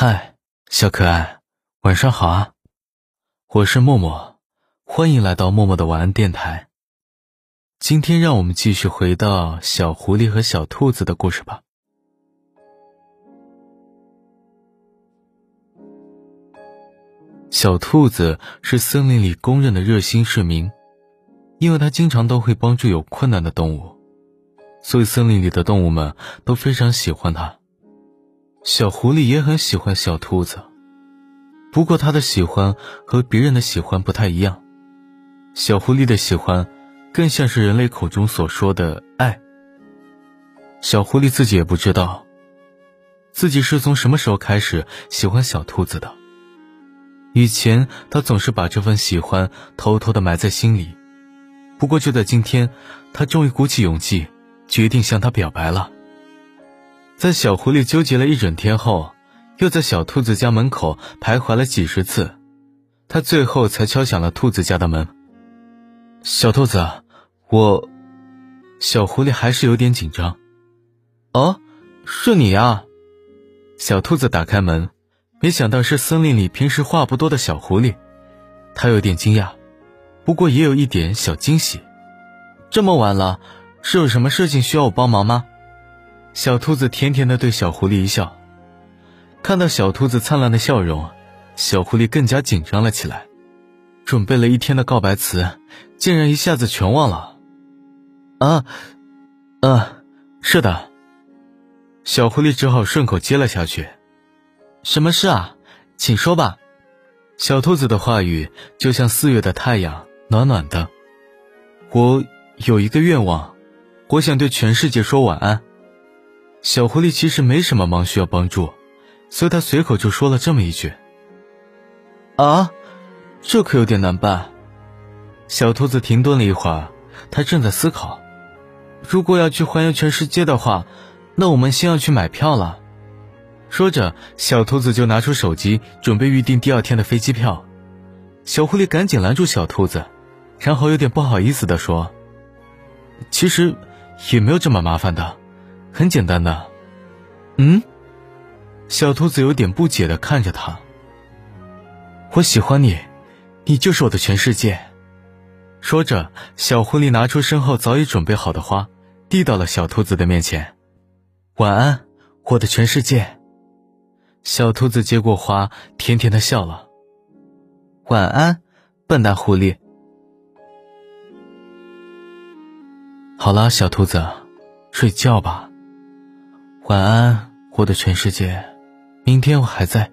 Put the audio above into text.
嗨，小可爱，晚上好啊！我是默默，欢迎来到默默的晚安电台。今天让我们继续回到小狐狸和小兔子的故事吧。小兔子是森林里公认的热心市民，因为它经常都会帮助有困难的动物，所以森林里的动物们都非常喜欢它。小狐狸也很喜欢小兔子，不过他的喜欢和别人的喜欢不太一样。小狐狸的喜欢，更像是人类口中所说的爱。小狐狸自己也不知道，自己是从什么时候开始喜欢小兔子的。以前他总是把这份喜欢偷偷的埋在心里，不过就在今天，他终于鼓起勇气，决定向他表白了。在小狐狸纠结了一整天后，又在小兔子家门口徘徊了几十次，他最后才敲响了兔子家的门。小兔子，我……小狐狸还是有点紧张。哦，是你呀！小兔子打开门，没想到是森林里平时话不多的小狐狸，他有点惊讶，不过也有一点小惊喜。这么晚了，是有什么事情需要我帮忙吗？小兔子甜甜的对小狐狸一笑，看到小兔子灿烂的笑容，小狐狸更加紧张了起来。准备了一天的告白词，竟然一下子全忘了。啊，啊，是的。小狐狸只好顺口接了下去。什么事啊？请说吧。小兔子的话语就像四月的太阳，暖暖的。我有一个愿望，我想对全世界说晚安。小狐狸其实没什么忙需要帮助，所以他随口就说了这么一句：“啊，这可有点难办。”小兔子停顿了一会儿，他正在思考：如果要去环游全世界的话，那我们先要去买票了。说着，小兔子就拿出手机准备预订第二天的飞机票。小狐狸赶紧拦住小兔子，然后有点不好意思地说：“其实也没有这么麻烦的。”很简单的，嗯，小兔子有点不解的看着他。我喜欢你，你就是我的全世界。说着，小狐狸拿出身后早已准备好的花，递到了小兔子的面前。晚安，我的全世界。小兔子接过花，甜甜的笑了。晚安，笨蛋狐狸。好了，小兔子，睡觉吧。晚安，我的全世界。明天我还在。